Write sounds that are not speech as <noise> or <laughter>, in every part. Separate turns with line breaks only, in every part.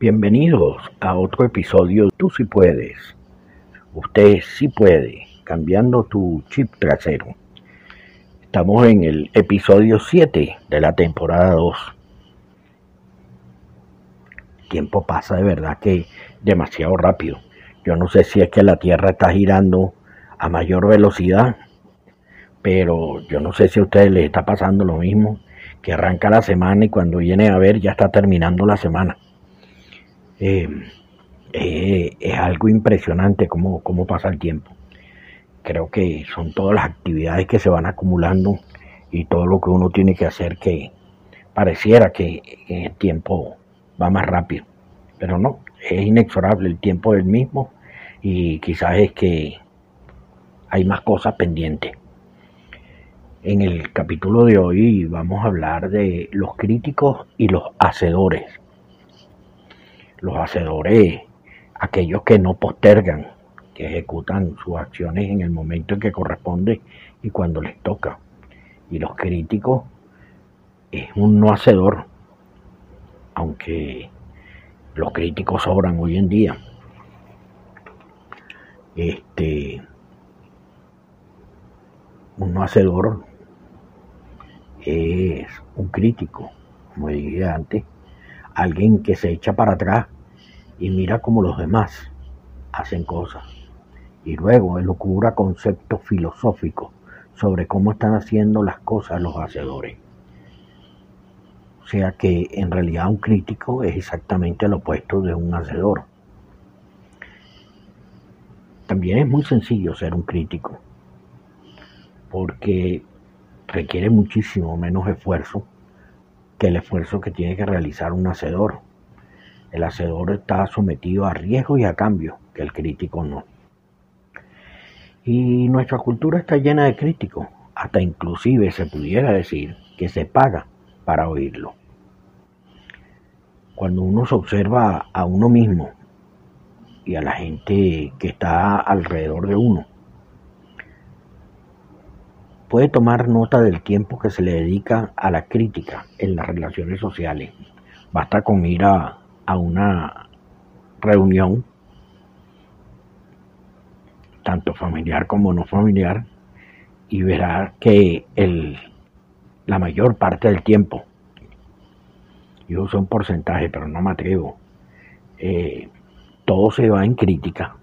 Bienvenidos a otro episodio Tú sí puedes. Usted sí puede, cambiando tu chip trasero. Estamos en el episodio 7 de la temporada 2. El tiempo pasa de verdad que demasiado rápido. Yo no sé si es que la Tierra está girando a mayor velocidad, pero yo no sé si a ustedes les está pasando lo mismo, que arranca la semana y cuando viene a ver ya está terminando la semana eh, eh, es algo impresionante cómo, cómo pasa el tiempo. Creo que son todas las actividades que se van acumulando y todo lo que uno tiene que hacer que pareciera que el tiempo va más rápido. Pero no, es inexorable, el tiempo es el mismo y quizás es que hay más cosas pendientes. En el capítulo de hoy vamos a hablar de los críticos y los hacedores los hacedores, aquellos que no postergan, que ejecutan sus acciones en el momento en que corresponde y cuando les toca. Y los críticos es un no hacedor, aunque los críticos sobran hoy en día. Este, un no hacedor es un crítico, como dije antes, alguien que se echa para atrás y mira como los demás hacen cosas. Y luego elucubra conceptos filosóficos sobre cómo están haciendo las cosas los hacedores. O sea que en realidad un crítico es exactamente lo opuesto de un hacedor. También es muy sencillo ser un crítico, porque requiere muchísimo menos esfuerzo que el esfuerzo que tiene que realizar un hacedor. El hacedor está sometido a riesgo y a cambio, que el crítico no. Y nuestra cultura está llena de críticos, hasta inclusive se pudiera decir que se paga para oírlo. Cuando uno se observa a uno mismo y a la gente que está alrededor de uno, puede tomar nota del tiempo que se le dedica a la crítica en las relaciones sociales. Basta con ir a, una reunión, tanto familiar como no familiar, y verá que el, la mayor parte del tiempo, yo uso un porcentaje, pero no me atrevo, eh, todo se va en crítica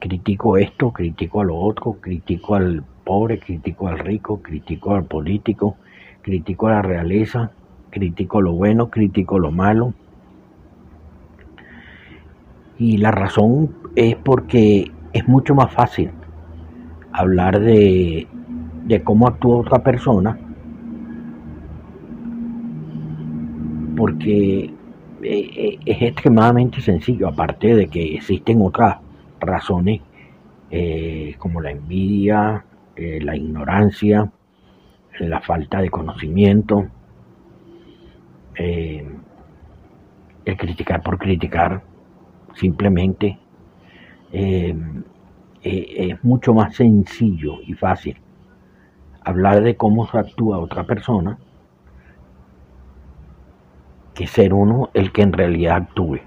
critico esto, critico a lo otro, critico al pobre, critico al rico, critico al político, critico a la realeza, critico lo bueno, critico lo malo. Y la razón es porque es mucho más fácil hablar de, de cómo actúa otra persona, porque eh, eh, es extremadamente sencillo, aparte de que existen otras razones eh, como la envidia, eh, la ignorancia, la falta de conocimiento, eh, el criticar por criticar, simplemente es mucho más sencillo y fácil hablar de cómo se actúa otra persona que ser uno el que en realidad actúe.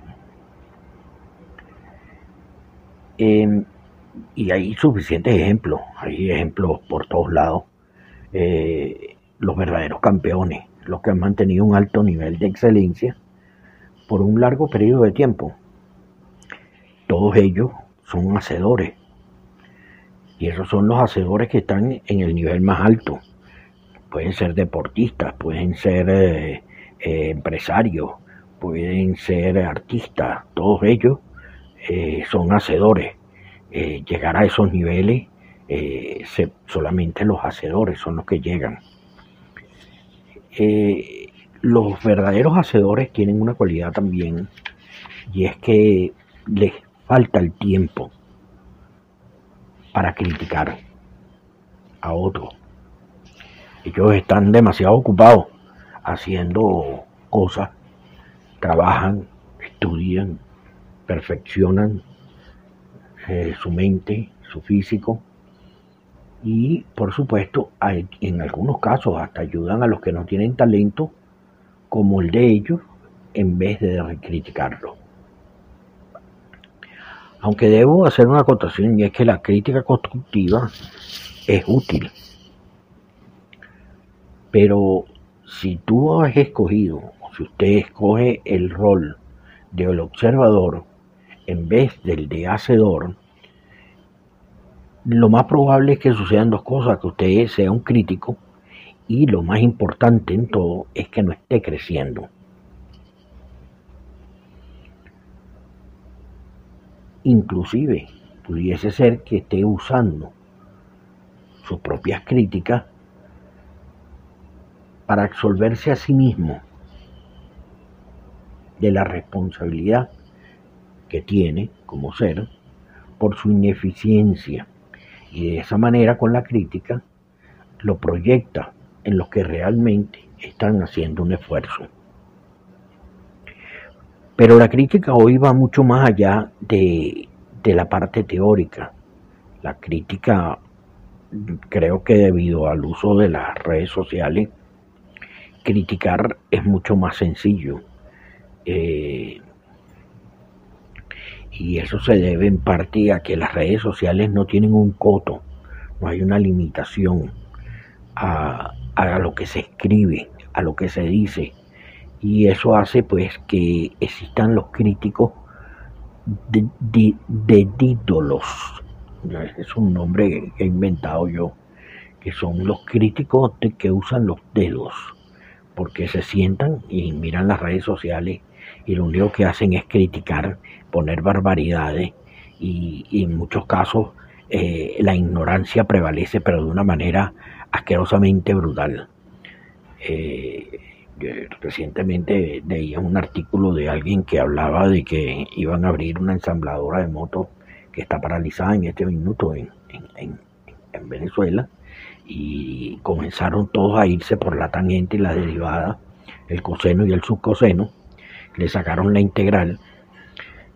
Y hay suficientes ejemplos, hay ejemplos por todos lados. Eh, los verdaderos campeones, los que han mantenido un alto nivel de excelencia por un largo periodo de tiempo. Todos ellos son hacedores. Y esos son los hacedores que están en el nivel más alto. Pueden ser deportistas, pueden ser eh, eh, empresarios, pueden ser artistas, todos ellos son hacedores. Eh, llegar a esos niveles, eh, solamente los hacedores son los que llegan. los verdaderos hacedores tienen una cualidad también y es que les falta el tiempo para criticar a otros. Ellos están demasiado ocupados haciendo cosas, trabajan, estudian, perfeccionan eh, su mente, su físico y por supuesto en algunos casos hasta ayudan a los que no tienen talento como el de ellos en vez de criticarlo. Aunque debo hacer una acotación y es que la crítica constructiva es útil. Pero si tú has escogido, si usted escoge el rol del observador en vez del de hacedor, lo más probable es que sucedan dos cosas, que usted sea un crítico y lo más importante en todo es que no esté creciendo. Inclusive pudiese ser que esté usando sus propias críticas para absolverse a sí mismo de la responsabilidad que tiene como ser por su ineficiencia y de esa manera con la crítica lo proyecta en los que realmente están haciendo un esfuerzo. Pero la crítica hoy va mucho más allá de, de la parte teórica. La crítica, creo que debido al uso de las redes sociales, criticar es mucho más sencillo. Eh, y eso se debe en parte a que las redes sociales no tienen un coto, no hay una limitación a, lo que se escribe, a lo que se dice. Y eso hace pues que existan los críticos de, de, Es un nombre que he inventado yo, que son los críticos que usan los dedos, porque se sientan y miran las redes sociales y lo único que hacen es criticar, poner barbaridades y, en muchos casos eh, la ignorancia prevalece, pero de una manera asquerosamente brutal. Eh, recientemente leía un artículo de alguien que hablaba de que iban a abrir una ensambladora de motos que está paralizada en este minuto en, en Venezuela y comenzaron todos a irse por la tangente y la derivada, el coseno y el subcoseno, le sacaron la integral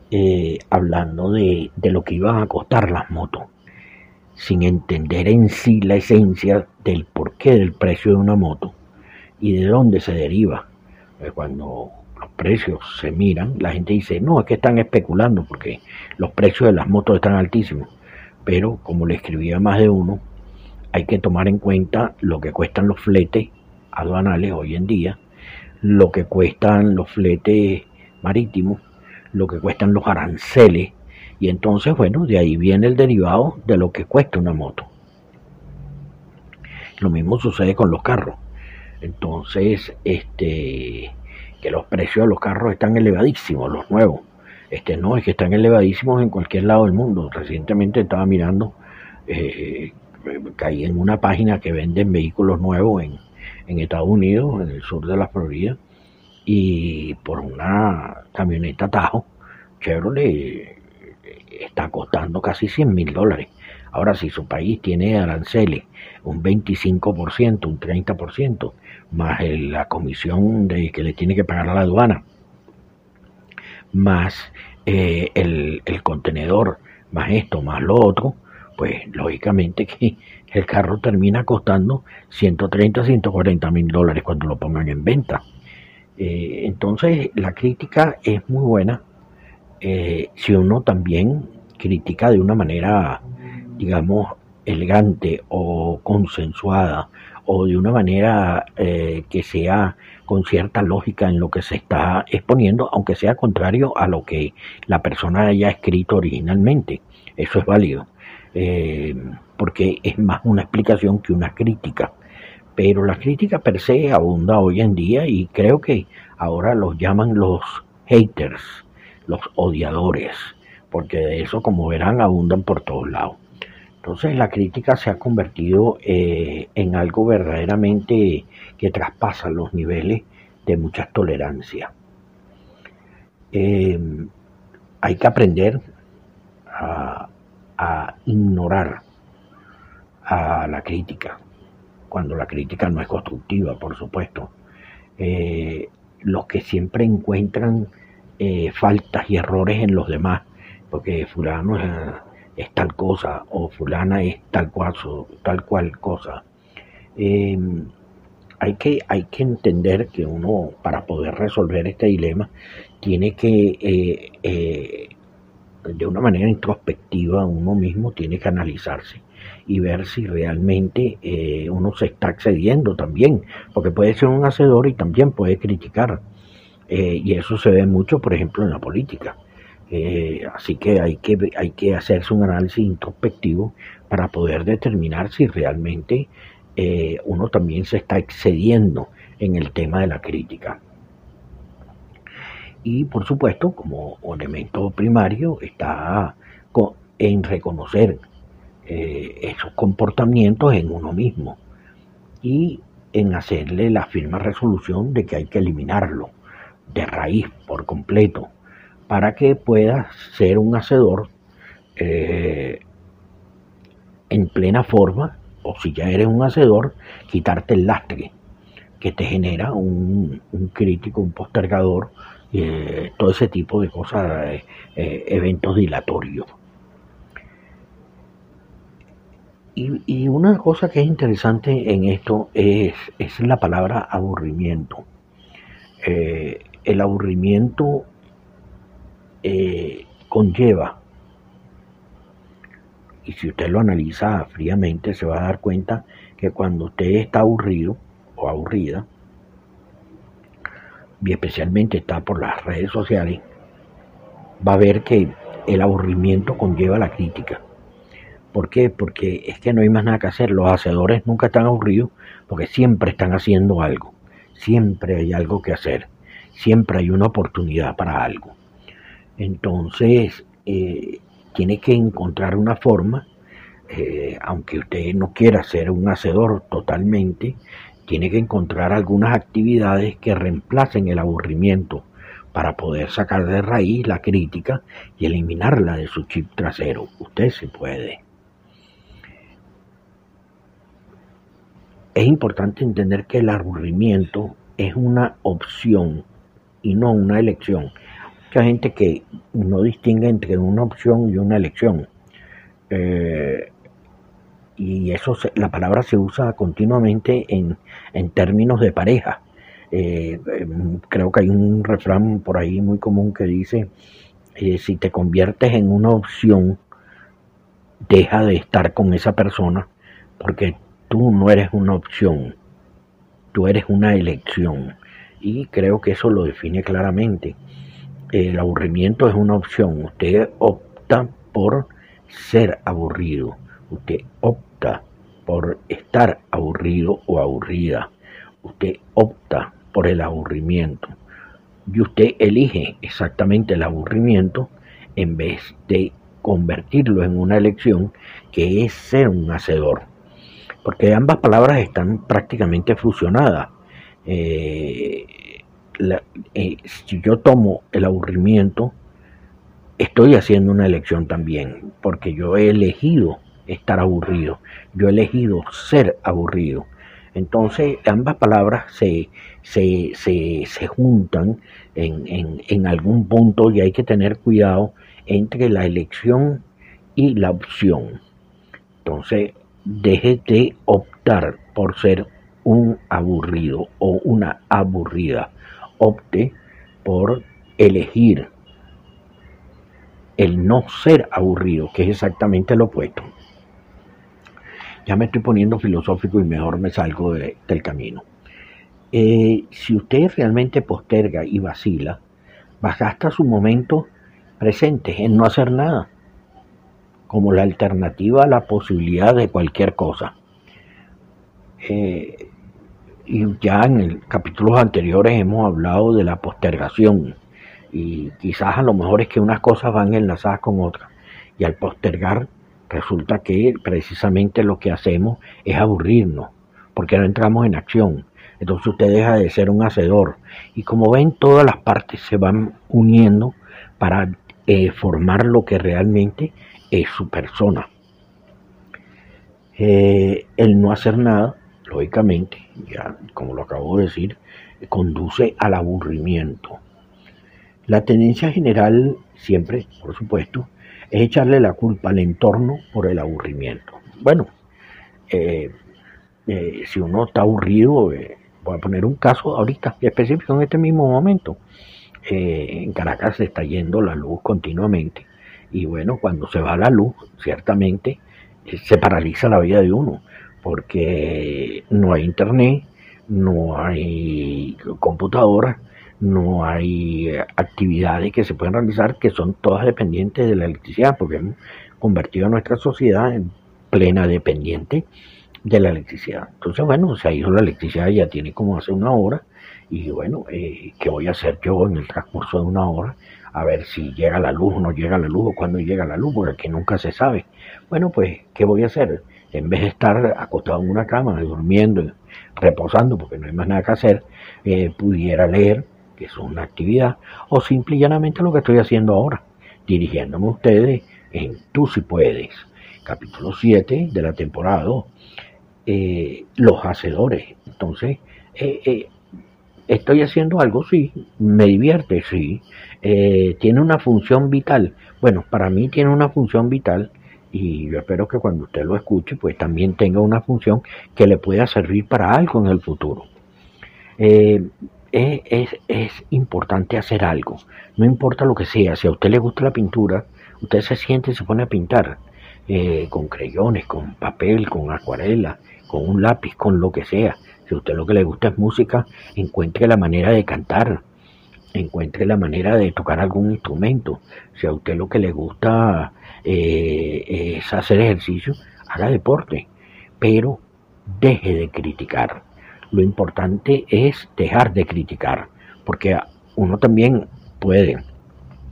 eh, hablando de, lo que iban a costar las motos, sin entender en sí la esencia del porqué del precio de una moto y de dónde se deriva. Eh, cuando los precios se miran, la gente dice, no, es que están especulando porque los precios de las motos están altísimos. Pero como le escribía más de uno, hay que tomar en cuenta lo que cuestan los fletes aduanales hoy en día lo que cuestan los fletes marítimos, lo que cuestan los aranceles, y entonces, bueno, de ahí viene el derivado de lo que cuesta una moto. Lo mismo sucede con los carros. Entonces, este, que los precios de los carros están elevadísimos, los nuevos. Este, no, es que están elevadísimos en cualquier lado del mundo. Recientemente estaba mirando, eh, caí en una página que venden vehículos nuevos en, en Estados Unidos, en el sur de la Florida, y por una camioneta Tajo, Chevrolet está costando casi 100 mil dólares. Ahora, si su país tiene aranceles un 25%, un 30%, más la comisión de, que le tiene que pagar a la aduana, más eh, el contenedor, más esto, más lo otro, pues lógicamente que el carro termina costando 130, 140 mil dólares cuando lo pongan en venta. Eh, entonces la crítica es muy buena eh, si uno también critica de una manera, digamos, elegante o consensuada o de una manera eh, que sea con cierta lógica en lo que se está exponiendo, aunque sea contrario a lo que la persona haya escrito originalmente. Eso es válido. Eh, porque es más una explicación que una crítica. Pero la crítica per se abunda hoy en día y creo que ahora los llaman los haters, los odiadores, porque de eso, como verán, abundan por todos lados. Entonces la crítica se ha convertido eh, en algo verdaderamente que traspasa los niveles de mucha tolerancia. Eh, hay que aprender a, a ignorar a la crítica, cuando la crítica no es constructiva, por supuesto. Eh, los que siempre encuentran eh, faltas y errores en los demás, porque fulano es, tal cosa o fulana es tal cual, tal cual cosa. Em, hay que, hay que entender que uno, para poder resolver este dilema, tiene que, eh, de una manera introspectiva, uno mismo tiene que analizarse y ver si realmente eh, uno se está accediendo también, porque puede ser un hacedor y también puede criticar. y eso se ve mucho, por ejemplo, en la política. así que hay, que hay que hacerse un análisis introspectivo para poder determinar si realmente eh, uno también se está excediendo en el tema de la crítica. Y por supuesto, como elemento primario, está en reconocer eh, esos comportamientos en uno mismo y en hacerle la firme resolución de que hay que eliminarlo de raíz por completo para que pueda ser un hacedor eh, en plena forma o si ya eres un hacedor, quitarte el lastre que te genera un, crítico, un postergador, eh, todo ese tipo de cosas, eh, eh, eventos dilatorios. Y, una cosa que es interesante en esto es, es la palabra aburrimiento. el aburrimiento conlleva y si usted lo analiza fríamente, se va a dar cuenta que cuando usted está aburrido o aburrida, y especialmente está por las redes sociales, va a ver que el aburrimiento conlleva la crítica. ¿Por qué? Porque es que no hay más nada que hacer. Los hacedores nunca están aburridos porque siempre están haciendo algo. Siempre hay algo que hacer. Siempre hay una oportunidad para algo. Entonces, eh, tiene que encontrar una forma, eh, aunque usted no quiera ser un hacedor totalmente, tiene que encontrar algunas actividades que reemplacen el aburrimiento para poder sacar de raíz la crítica y eliminarla de su chip trasero. Usted se puede. Es importante entender que el aburrimiento es una opción y no una elección mucha gente que no distingue entre una opción y una elección. Eh, y eso la palabra se usa continuamente en, términos de pareja. Eh, em, creo que hay un refrán por ahí muy común que dice, eh, si te conviertes en una opción, deja de estar con esa persona, porque tú no eres una opción, tú eres una elección. Y creo que eso lo define claramente el aburrimiento es una opción. Usted opta por ser aburrido. Usted opta por estar aburrido o aburrida. Usted opta por el aburrimiento. Y usted elige exactamente el aburrimiento en vez de convertirlo en una elección que es ser un hacedor. Porque ambas palabras están prácticamente fusionadas. Eh, eh, si yo tomo el aburrimiento, estoy haciendo una elección también, porque yo he elegido estar aburrido, yo he elegido ser aburrido. Entonces ambas palabras se, se, se, juntan en, en, algún punto y hay que tener cuidado entre la elección y la opción. Entonces deje de optar por ser un aburrido o una aburrida opte por elegir el no ser aburrido, que es exactamente lo opuesto. Ya me estoy poniendo filosófico y mejor me salgo del camino. Eh, si usted realmente posterga y vacila, hasta su momento presente en no hacer nada, como la alternativa a la posibilidad de cualquier cosa. Eh, y ya en el capítulos anteriores hemos hablado de la postergación y quizás a lo mejor es que unas cosas van enlazadas con otras y al postergar resulta que precisamente lo que hacemos es aburrirnos porque no entramos en acción. Entonces usted deja de ser un hacedor. Y como ven todas las partes se van uniendo para eh, formar lo que realmente es su persona. Eh, el no hacer nada lógicamente, ya como lo acabo de decir, conduce al aburrimiento. La tendencia general siempre, por supuesto, es echarle la culpa al entorno por el aburrimiento. Bueno, eh, eh, si uno está aburrido, eh, voy a poner un caso ahorita específico en este mismo momento. En Caracas se está yendo la luz continuamente y bueno, cuando se va la luz, ciertamente se paraliza la vida de uno porque no hay internet, no hay computadora, no hay eh, actividades que se pueden realizar que son todas dependientes de la electricidad, porque hemos convertido a nuestra sociedad en plena dependiente de la electricidad. Entonces, bueno, se ha ido la electricidad, ya tiene como hace una hora, y bueno, eh, ¿qué voy a hacer yo en el transcurso de una hora? A ver si llega la luz o no llega la luz, o cuándo llega la luz, porque aquí nunca se sabe. Bueno, pues, ¿qué voy a hacer? En vez de estar acostado en una cama, durmiendo, reposando, porque no hay más nada que hacer, eh, pudiera leer, que es una actividad, o simple y llanamente lo que estoy haciendo ahora, dirigiéndome a ustedes en Tú si puedes, capítulo 7 de la temporada 2, eh, los hacedores. Entonces, eh, eh, estoy haciendo algo, sí, me divierte, sí, tiene una función vital. Bueno, para mí tiene una función vital y yo espero que cuando usted lo escuche, pues también tenga una función que le pueda servir para algo en el futuro es, es, importante hacer algo, no importa lo que sea, si a usted le gusta la pintura, usted se siente y se pone a pintar eh, con creyones, con papel, con acuarela, con un lápiz, con lo que sea. Si a usted lo que le gusta es música, encuentre la manera de cantar, encuentre la manera de tocar algún instrumento. Si a usted lo que le gusta eh, es hacer ejercicio, haga deporte, pero deje de criticar lo importante es dejar de criticar, porque uno también puede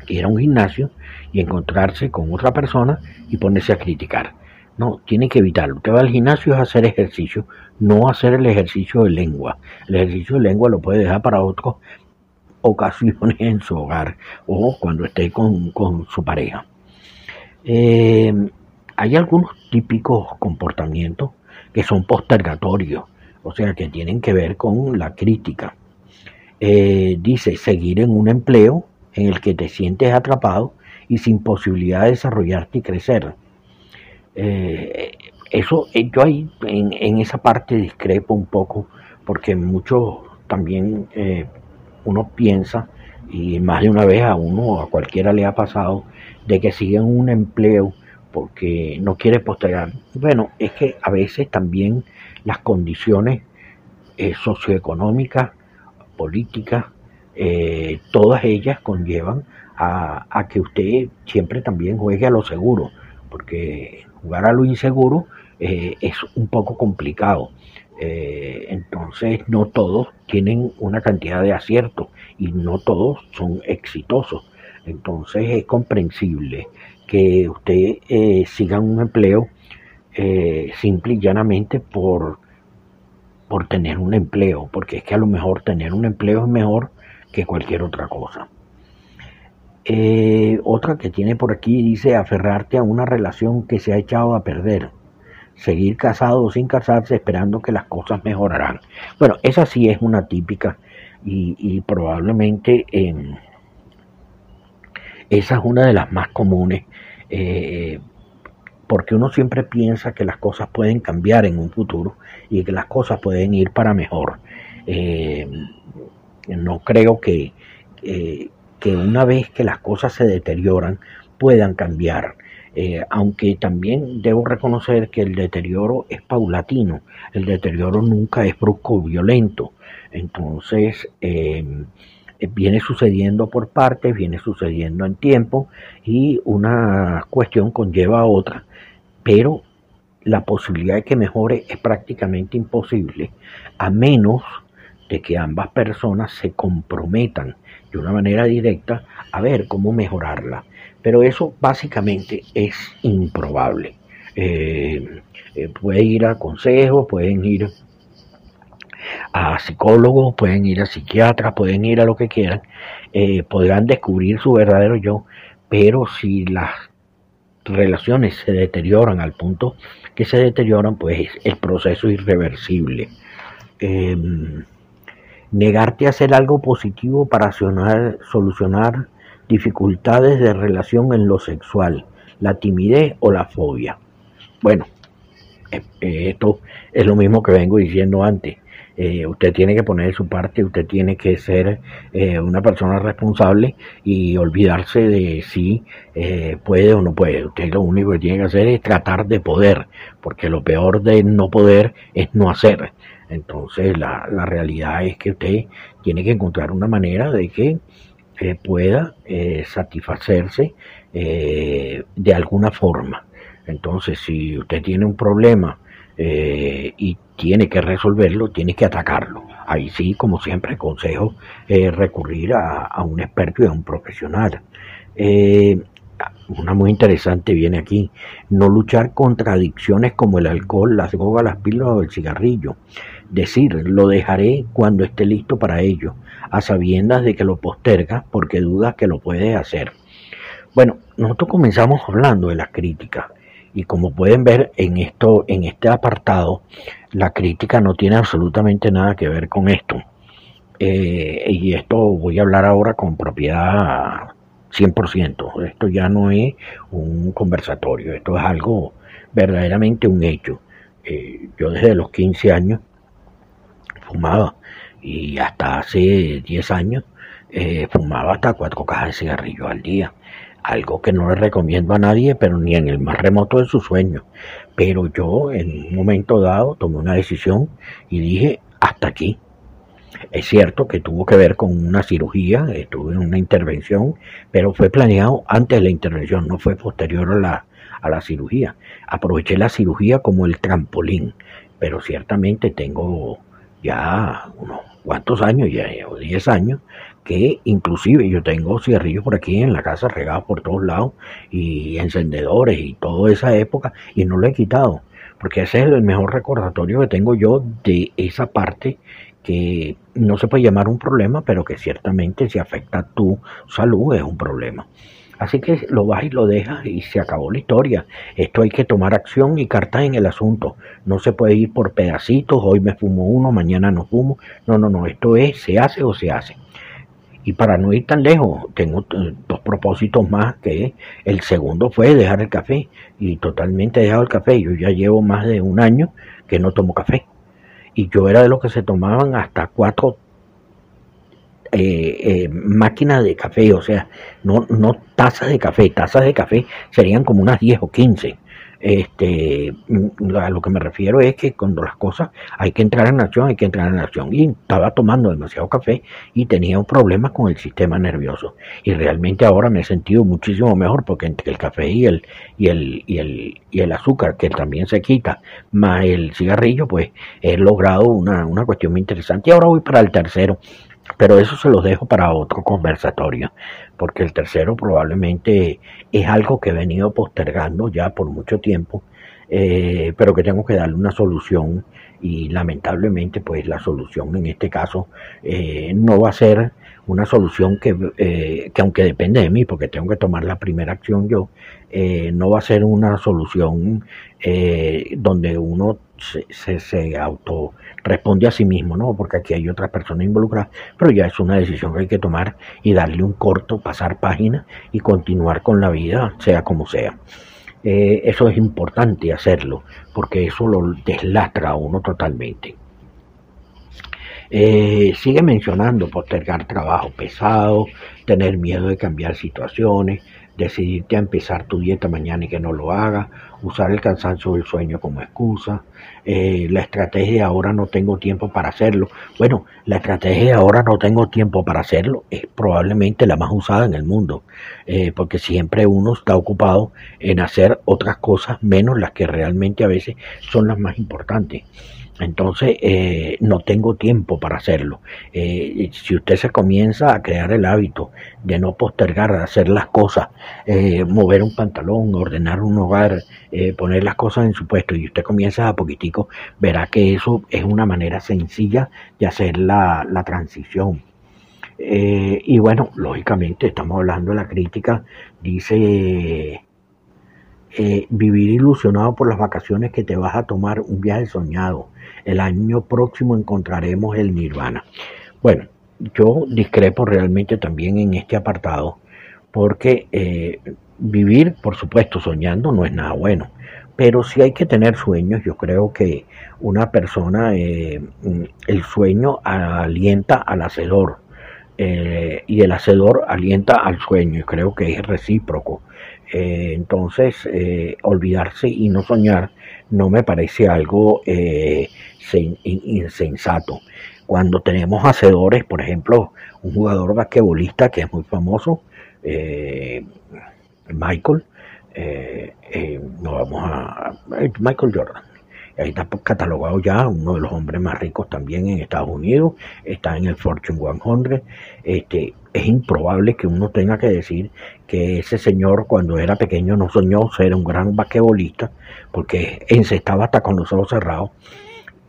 ir a un gimnasio y encontrarse con otra persona y ponerse a criticar. No, tiene que evitarlo. Usted va al gimnasio a hacer ejercicio, no hacer el ejercicio de lengua. El ejercicio de lengua lo puede dejar para otras ocasiones en su hogar o cuando esté con, su pareja. Eh, hay algunos típicos comportamientos que son postergatorios o sea que tienen que ver con la crítica. Eh, dice, seguir en un empleo en el que te sientes atrapado y sin posibilidad de desarrollarte y crecer. Eh, eso, eh, yo ahí en, esa parte discrepo un poco, porque mucho también uno piensa, y más de una vez a uno o a cualquiera le ha pasado, de que sigue en un empleo porque no quiere postergar. Bueno, es que a veces también las condiciones eh, socioeconómicas, políticas, eh, todas ellas conllevan a, que usted siempre también juegue a lo seguro, porque jugar a lo inseguro eh, es un poco complicado. entonces no todos tienen una cantidad de aciertos y no todos son exitosos. Entonces es comprensible que usted siga un empleo eh, simple y llanamente por, por tener un empleo, porque es que a lo mejor tener un empleo es mejor que cualquier otra cosa. Eh, otra que tiene por aquí dice aferrarte a una relación que se ha echado a perder. Seguir casado o sin casarse esperando que las cosas mejorarán. Bueno, esa sí es una típica y, probablemente em, esa es una de las más comunes. Eh, porque uno siempre piensa que las cosas pueden cambiar en un futuro y que las cosas pueden ir para mejor. Eh, no creo que, que una vez que las cosas se deterioran puedan cambiar. Eh, aunque también debo reconocer que el deterioro es paulatino, el deterioro nunca es brusco o violento. Entonces, eh, viene sucediendo por partes, viene sucediendo en tiempo y una cuestión conlleva a otra pero la posibilidad de que mejore es prácticamente imposible, a menos de que ambas personas se comprometan de una manera directa a ver cómo mejorarla. Pero eso básicamente es improbable. Eh, eh, pueden ir a consejos, pueden ir a psicólogos, pueden ir a psiquiatras, pueden ir a lo que quieran, eh, podrán descubrir su verdadero yo, pero si las relaciones se deterioran al punto que se deterioran, pues el proceso irreversible. Em, negarte a hacer algo positivo para solucionar dificultades de relación en lo sexual, la timidez o la fobia. Bueno, eh, esto es lo mismo que vengo diciendo antes. Eh, usted tiene que poner su parte, usted tiene que ser eh, una persona responsable y olvidarse de si eh, puede o no puede. Usted lo único que tiene que hacer es tratar de poder, porque lo peor de no poder es no hacer. Entonces la, la realidad es que usted tiene que encontrar una manera de que pueda satisfacerse de alguna forma. Entonces, si usted tiene un problema eh, y tiene que resolverlo, tiene que atacarlo. Ahí sí, como siempre, consejo eh, recurrir a, un experto y a un profesional. Eh, una muy interesante viene aquí, no luchar contra adicciones como el alcohol, las drogas, las píldoras o el cigarrillo. Decir, lo dejaré cuando esté listo para ello, a sabiendas de que lo posterga porque duda que lo puede hacer. Bueno, nosotros comenzamos hablando de la crítica y como pueden ver en esto, en este apartado, la crítica no tiene absolutamente nada que ver con esto. Eh, y esto voy a hablar ahora con propiedad 100%. Esto ya no es un conversatorio, esto es algo verdaderamente un hecho. Eh, yo desde los 15 años fumaba y hasta hace 10 años eh, fumaba hasta cuatro cajas de cigarrillos al día algo que no le recomiendo a nadie, pero ni en el más remoto de sus sueños. Pero yo en un momento dado tomé una decisión y dije, hasta aquí. Es cierto que tuvo que ver con una cirugía, estuve en una intervención, pero fue planeado antes de la intervención, no fue posterior a la, a la cirugía. Aproveché la cirugía como el trampolín, pero ciertamente tengo ya unos cuantos años, ya 10 años, que inclusive yo tengo cigarrillos por aquí en la casa regados por todos lados y encendedores y toda esa época y no lo he quitado porque ese es el mejor recordatorio que tengo yo de esa parte que no se puede llamar un problema pero que ciertamente si afecta a tu salud es un problema. Así que lo vas y lo dejas y se acabó la historia. Esto hay que tomar acción y cartas en el asunto. No se puede ir por pedacitos hoy me fumo uno mañana no fumo. No no no esto es se hace o se hace y para no ir tan lejos, tengo dos propósitos más, que el segundo fue dejar el café, y totalmente he dejado el café. Yo ya llevo más de un año que no tomo café. Y yo era de los que se tomaban hasta cuatro eh, eh, máquinas de café, o sea, no, no tazas de café, tazas de café serían como unas 10 o 15. Este, mm, a lo que me refiero es que cuando las cosas hay que entrar en acción, hay que entrar en acción. Y estaba tomando demasiado café y tenía un problema con el sistema nervioso. Y realmente ahora me he sentido muchísimo mejor porque entre el café y el, y el, y el, y el azúcar, que también se quita, más el cigarrillo, pues he logrado una, una cuestión muy interesante. Y ahora voy para el tercero, pero eso se lo dejo para otro conversatorio, porque el tercero probablemente es algo que he venido postergando ya por mucho tiempo, eh, pero que tengo que darle una solución y lamentablemente pues la solución en este caso eh, no va a ser una solución que, eh, que, aunque depende de mí, porque tengo que tomar la primera acción yo, no va a ser una solución donde uno se, se auto responde a sí mismo, ¿no? Porque aquí hay otras personas involucradas, pero ya es una decisión que hay que tomar y darle un corto, pasar página y continuar con la vida, sea como sea. Eh, eso es importante hacerlo, porque eso lo deslastra a uno totalmente. Eh, sigue mencionando postergar trabajo pesado, tener miedo de cambiar situaciones, decidirte a empezar tu dieta mañana y que no lo haga, usar el cansancio del sueño como excusa, eh, la estrategia ahora no tengo tiempo para hacerlo. Bueno, la estrategia ahora no tengo tiempo para hacerlo es probablemente la más usada en el mundo, eh, porque siempre uno está ocupado en hacer otras cosas menos las que realmente a veces son las más importantes. Entonces, eh, no tengo tiempo para hacerlo. Eh, si usted se comienza a crear el hábito de no postergar, hacer las cosas, eh, mover un pantalón, ordenar un hogar, poner las cosas en su puesto, y usted comienza a poquitico, verá que eso es una manera sencilla de hacer la, la transición. y bueno, lógicamente estamos hablando de la crítica, dice vivir ilusionado por las vacaciones que te vas a tomar, un viaje soñado el año próximo encontraremos el nirvana. Bueno, yo discrepo realmente también en este apartado, porque eh, vivir, por supuesto, soñando no es nada bueno, pero si hay que tener sueños. Yo creo que una persona, eh, el sueño alienta al hacedor eh, y el hacedor alienta al sueño. Y creo que es recíproco. Eh, entonces, olvidarse y no soñar no me parece algo insensato. Cuando tenemos hacedores, por ejemplo, un jugador basquetbolista que es muy famoso, Michael, eh, eh, no vamos a, Michael Jordan. Ahí está catalogado ya uno de los hombres más ricos también en Estados Unidos, está en el Fortune 100. Este, es improbable que uno tenga que decir que ese señor cuando era pequeño no soñó ser un gran basquetbolista, porque encestaba hasta con los ojos cerrados.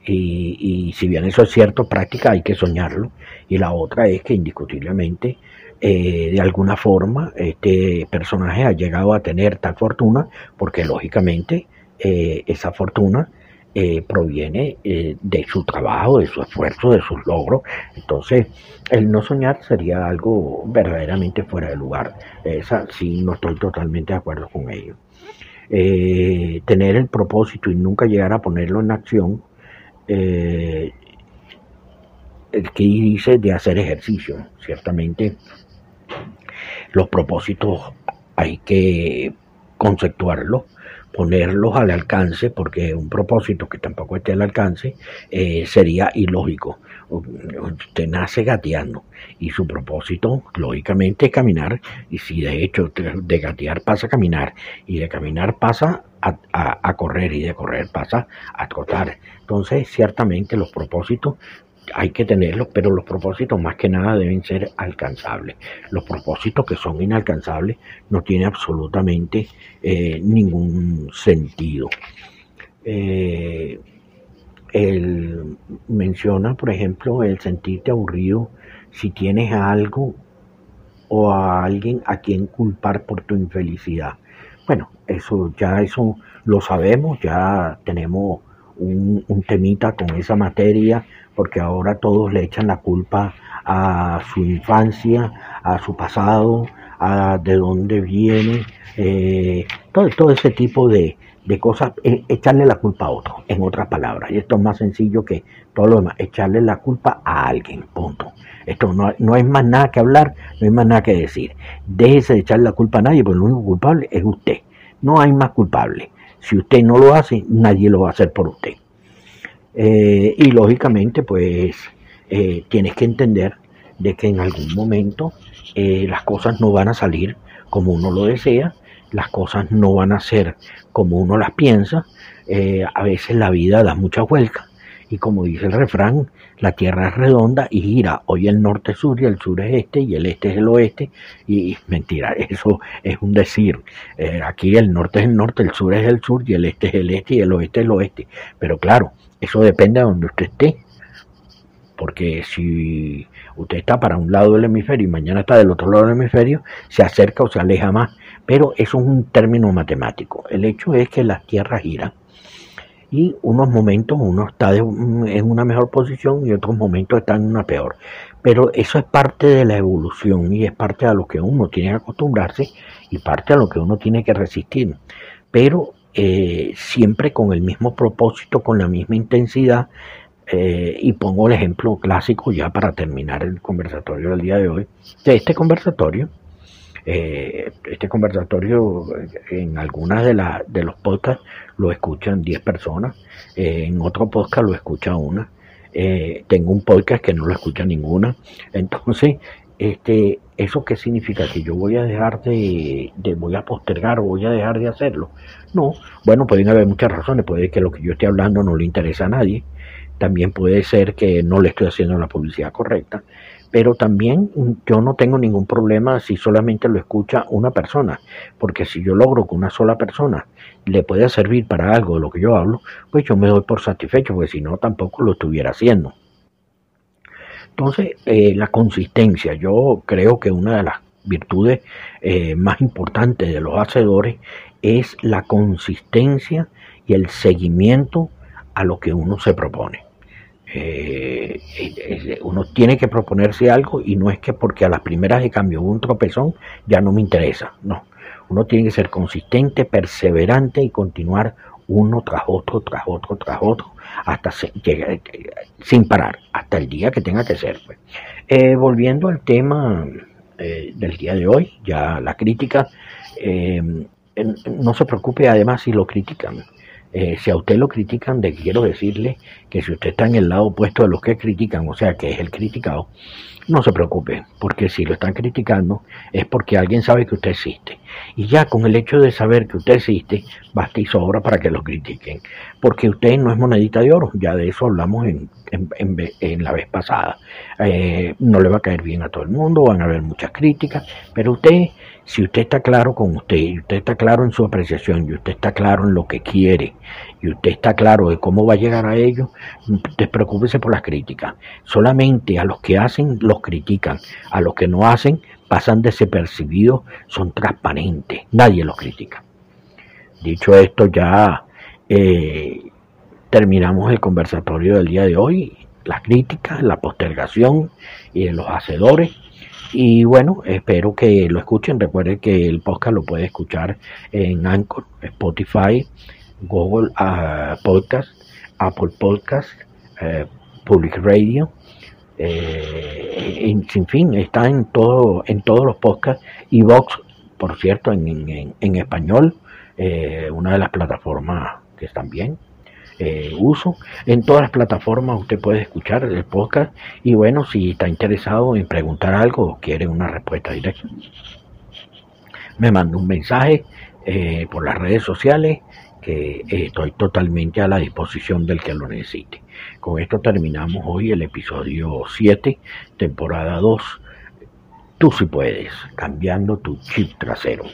Y, y si bien eso es cierto, práctica hay que soñarlo. Y la otra es que indiscutiblemente eh, de alguna forma este personaje ha llegado a tener tal fortuna porque lógicamente eh, esa fortuna eh, proviene de su trabajo, de su esfuerzo, de sus logros. Entonces, el no soñar sería algo verdaderamente fuera de lugar. Esa sí no estoy totalmente de acuerdo con ello. tener el propósito y nunca llegar a ponerlo en acción, el que dice de hacer ejercicio, ciertamente los propósitos hay que conceptuarlos, ponerlos al alcance, porque un propósito que tampoco esté al alcance eh, sería ilógico. Usted nace gateando y su propósito, lógicamente, es caminar. Y si de hecho de gatear pasa a caminar y de caminar pasa a, a correr y de correr pasa a trotar. Entonces, ciertamente los propósitos hay que tenerlos, pero los propósitos más que nada deben ser alcanzables. Los propósitos que son inalcanzables no tienen absolutamente eh, ningún sentido. Eh, él menciona, por ejemplo, el sentirte aburrido si tienes a algo o a alguien a quien culpar por tu infelicidad. Bueno, eso ya eso lo sabemos, ya tenemos un, temita con esa materia porque ahora todos le echan la culpa a su infancia, a su pasado, a de dónde viene, eh, todo, todo, ese tipo de, cosas, eh, echarle la culpa a otro, en otras palabras. Y esto es más sencillo que todo lo demás, echarle la culpa a alguien, punto. Esto no, no hay más nada que hablar, no hay más nada que decir. Déjese de echarle la culpa a nadie, porque el único culpable es usted. No hay más culpable. Si usted no lo hace, nadie lo va a hacer por usted. Eh, y lógicamente, pues eh, tienes que entender de que en algún momento eh, las cosas no van a salir como uno lo desea, las cosas no van a ser como uno las piensa, a veces la vida da muchas vueltas y como dice el refrán, la tierra es redonda y gira, hoy el norte es sur y el sur es este y el este es el oeste y mentira, <laughs> eso es un decir, aquí el norte es el norte, el sur es el sur y el este es el este y el oeste es el oeste, pero claro, eso depende de donde usted esté. Porque si usted está para un lado del hemisferio y mañana está del otro lado del hemisferio, se acerca o se aleja más. Pero eso es un término matemático. El hecho es que la Tierra gira y unos momentos uno está en una mejor posición y otros momentos está en una peor. Pero eso es parte de la evolución y es parte a lo que uno tiene que acostumbrarse y parte a lo que uno tiene que resistir. Pero eh, siempre con el mismo propósito, con la misma intensidad. Eh, y pongo el ejemplo clásico ya para terminar el conversatorio del día de hoy. De este conversatorio, eh, este conversatorio en algunas de, de los podcasts lo escuchan 10 personas, en otro podcast lo escucha una. tengo un podcast que no lo escucha ninguna. Entonces, este, ¿eso qué significa? ¿Que yo voy a dejar de, voy a postergar voy a dejar de hacerlo? No, bueno, pueden haber muchas razones, puede que lo que yo esté hablando no le interesa a nadie, también puede ser que no le estoy haciendo la publicidad correcta, pero también yo no tengo ningún problema si solamente lo escucha una persona, porque si yo logro que una sola persona le pueda servir para algo de lo que yo hablo, pues yo me doy por satisfecho, porque si no tampoco lo estuviera haciendo. Entonces, eh, la consistencia, yo creo que una de las virtudes eh, más importantes de los hacedores es la consistencia y el seguimiento a lo que uno se propone. Eh, uno tiene que proponerse algo y no es que porque a las primeras de cambio un tropezón ya no me interesa, no. Uno tiene que ser consistente, perseverante y continuar uno tras otro, tras otro, tras otro, hasta sin parar, hasta el día que tenga que ser. Pues. Eh, volviendo al tema eh, del día de hoy, ya la crítica, eh, no se preocupe además si lo critican. Si a usted lo critican, de quiero decirle que si usted está en el lado opuesto de los que critican, o sea, que es el criticado, no se preocupe, porque si lo están criticando es porque alguien sabe que usted existe. Y ya con el hecho de saber que usted existe, basta y sobra para que lo critiquen. Porque usted no es monedita de oro, ya de eso hablamos en, en, la vez pasada. Eh, no le va a caer bien a todo el mundo, van a haber muchas críticas, pero usted, si usted está claro con usted, y usted está claro en su apreciación, y usted está claro en lo que quiere, y usted está claro de cómo va a llegar a ello, despreocúpese por las críticas. Solamente a los que hacen los critican, a los que no hacen pasan desapercibidos, son transparentes, nadie los critica. Dicho esto, ya eh, terminamos el conversatorio del día de hoy, las críticas, la postergación y los hacedores. Y bueno, espero que lo escuchen. Recuerden que el podcast lo puede escuchar en Anchor, Spotify, Google uh, Podcast, Apple Podcast, eh, Public Radio. Eh, sin fin, está en todo, en todos los podcasts y Vox, por cierto, en, en, español, eh, una de las plataformas que están bien. Uso en todas las plataformas usted puede escuchar el podcast y bueno si está interesado en preguntar algo o quiere una respuesta directa me manda un mensaje por las redes sociales que estoy totalmente a la disposición del que lo necesite. Con esto terminamos hoy el episodio 7, temporada 2. Tú si puedes, cambiando tu chip trasero.